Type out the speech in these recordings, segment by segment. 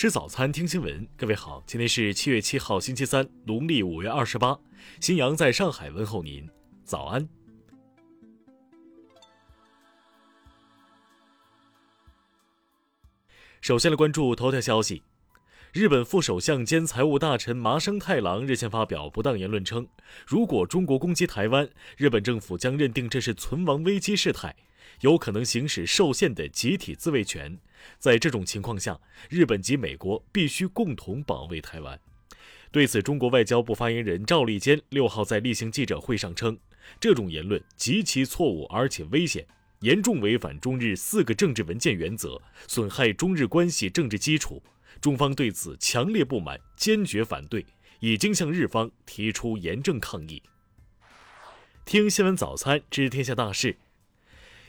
吃早餐，听新闻。各位好，今天是七月七号，星期三，农历五月二十八。新阳在上海问候您，早安。首先来关注头条消息：日本副首相兼财务大臣麻生太郎日前发表不当言论称，如果中国攻击台湾，日本政府将认定这是存亡危机事态。有可能行使受限的集体自卫权，在这种情况下，日本及美国必须共同保卫台湾。对此，中国外交部发言人赵立坚六号在例行记者会上称，这种言论极其错误而且危险，严重违反中日四个政治文件原则，损害中日关系政治基础。中方对此强烈不满，坚决反对，已经向日方提出严正抗议。听新闻早餐知天下大事。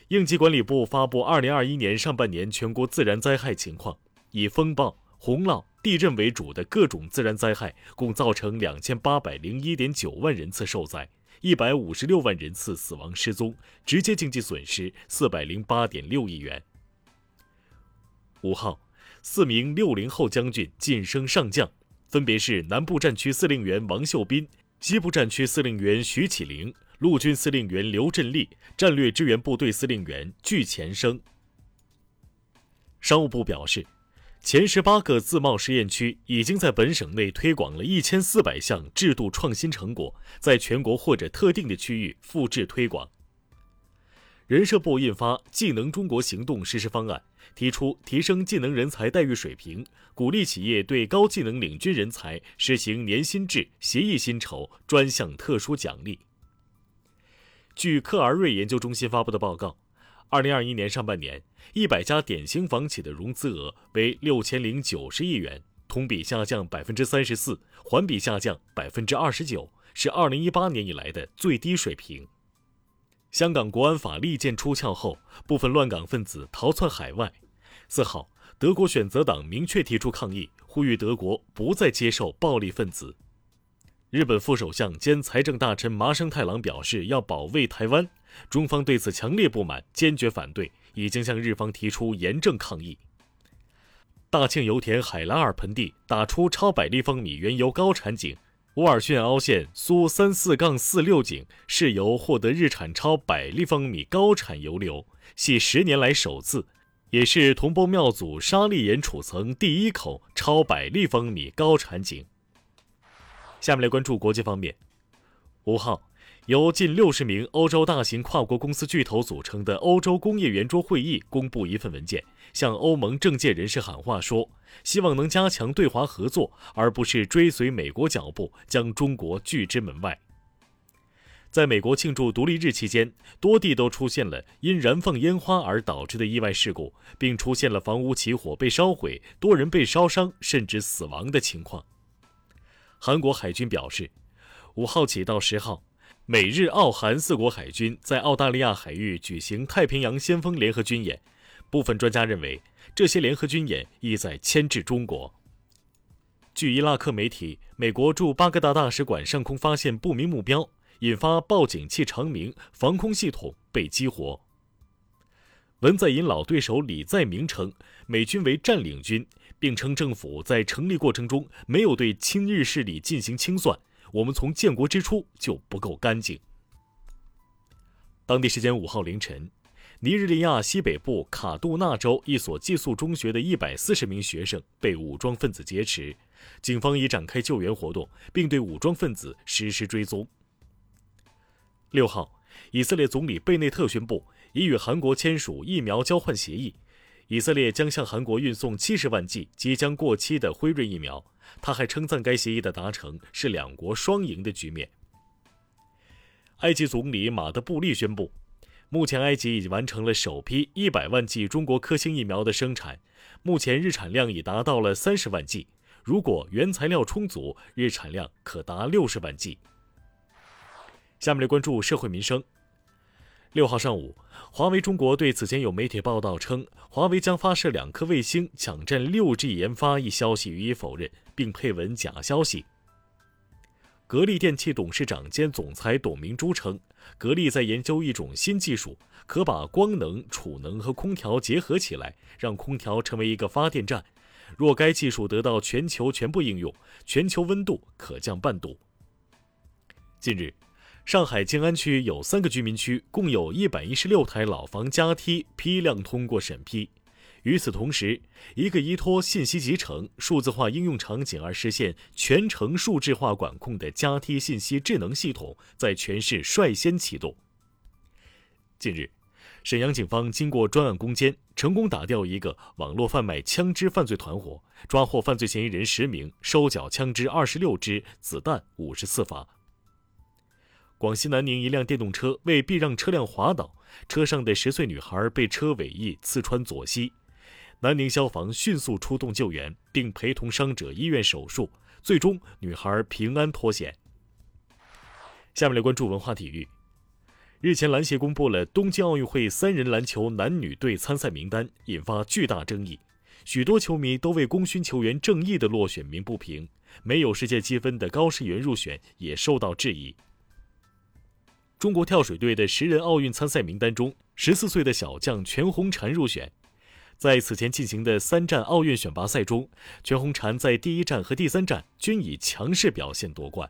应急管理部发布2021年上半年全国自然灾害情况，以风暴、洪涝、地震为主的各种自然灾害共造成2801.9万人次受灾，156万人次死亡失踪，直接经济损失408.6亿元。五号，四名六零后将军晋升上将，分别是南部战区司令员王秀斌、西部战区司令员徐启灵。陆军司令员刘振立、战略支援部队司令员具前生。商务部表示，前十八个自贸试验区已经在本省内推广了一千四百项制度创新成果，在全国或者特定的区域复制推广。人社部印发《技能中国行动实施方案》，提出提升技能人才待遇水平，鼓励企业对高技能领军人才实行年薪制、协议薪酬、专项特殊奖励。据克而瑞研究中心发布的报告，二零二一年上半年，一百家典型房企的融资额为六千零九十亿元，同比下降百分之三十四，环比下降百分之二十九，是二零一八年以来的最低水平。香港国安法利剑出鞘后，部分乱港分子逃窜海外。四号，德国选择党明确提出抗议，呼吁德国不再接受暴力分子。日本副首相兼财政大臣麻生太郎表示要保卫台湾，中方对此强烈不满，坚决反对，已经向日方提出严正抗议。大庆油田海拉尔盆地打出超百立方米原油高产井，乌尔逊凹陷苏三四杠四六井是由获得日产超百立方米高产油流，系十年来首次，也是同波庙组沙砾岩储层第一口超百立方米高产井。下面来关注国际方面。五号，由近六十名欧洲大型跨国公司巨头组成的欧洲工业圆桌会议公布一份文件，向欧盟政界人士喊话说，希望能加强对华合作，而不是追随美国脚步，将中国拒之门外。在美国庆祝独立日期间，多地都出现了因燃放烟花而导致的意外事故，并出现了房屋起火被烧毁、多人被烧伤甚至死亡的情况。韩国海军表示，五号起到十号，美日澳韩四国海军在澳大利亚海域举行太平洋先锋联合军演。部分专家认为，这些联合军演意在牵制中国。据伊拉克媒体，美国驻巴格达大使馆上空发现不明目标，引发报警器长鸣，防空系统被激活。文在寅老对手李在明称，美军为占领军。并称政府在成立过程中没有对亲日势力进行清算，我们从建国之初就不够干净。当地时间五号凌晨，尼日利亚西北部卡杜纳州一所寄宿中学的一百四十名学生被武装分子劫持，警方已展开救援活动，并对武装分子实施追踪。六号，以色列总理贝内特宣布已与韩国签署疫苗交换协议。以色列将向韩国运送七十万剂即将过期的辉瑞疫苗。他还称赞该协议的达成是两国双赢的局面。埃及总理马德布利宣布，目前埃及已经完成了首批一百万剂中国科兴疫苗的生产，目前日产量已达到了三十万剂。如果原材料充足，日产量可达六十万剂。下面来关注社会民生。六号上午，华为中国对此前有媒体报道称华为将发射两颗卫星抢占六 G 研发一消息予以否认，并配文假消息。格力电器董事长兼总裁董明珠称，格力在研究一种新技术，可把光能、储能和空调结合起来，让空调成为一个发电站。若该技术得到全球全部应用，全球温度可降半度。近日，上海静安区有三个居民区，共有一百一十六台老房加梯批量通过审批。与此同时，一个依托信息集成、数字化应用场景而实现全程数字化管控的加梯信息智能系统在全市率先启动。近日，沈阳警方经过专案攻坚，成功打掉一个网络贩卖枪支犯罪团伙，抓获犯罪嫌疑人十名，收缴枪支二十六支，子弹五十四发。广西南宁一辆电动车为避让车辆滑倒，车上的十岁女孩被车尾翼刺穿左膝。南宁消防迅速出动救援，并陪同伤者医院手术，最终女孩平安脱险。下面来关注文化体育。日前，篮协公布了东京奥运会三人篮球男女队参赛名单，引发巨大争议。许多球迷都为功勋球员郑毅的落选鸣不平，没有世界积分的高世元入选也受到质疑。中国跳水队的十人奥运参赛名单中，十四岁的小将全红婵入选。在此前进行的三站奥运选拔赛中，全红婵在第一站和第三站均以强势表现夺冠。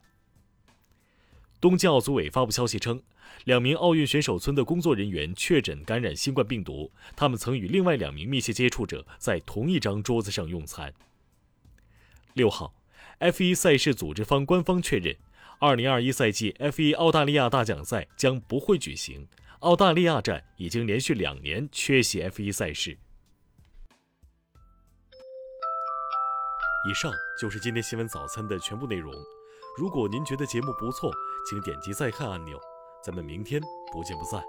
东京奥组委发布消息称，两名奥运选手村的工作人员确诊感染新冠病毒，他们曾与另外两名密切接触者在同一张桌子上用餐。六号，F1 赛事组织方官方确认，二零二一赛季 F 一澳大利亚大奖赛将不会举行，澳大利亚站已经连续两年缺席 F 一赛事。以上就是今天新闻早餐的全部内容。如果您觉得节目不错，请点击再看按钮。咱们明天不见不散。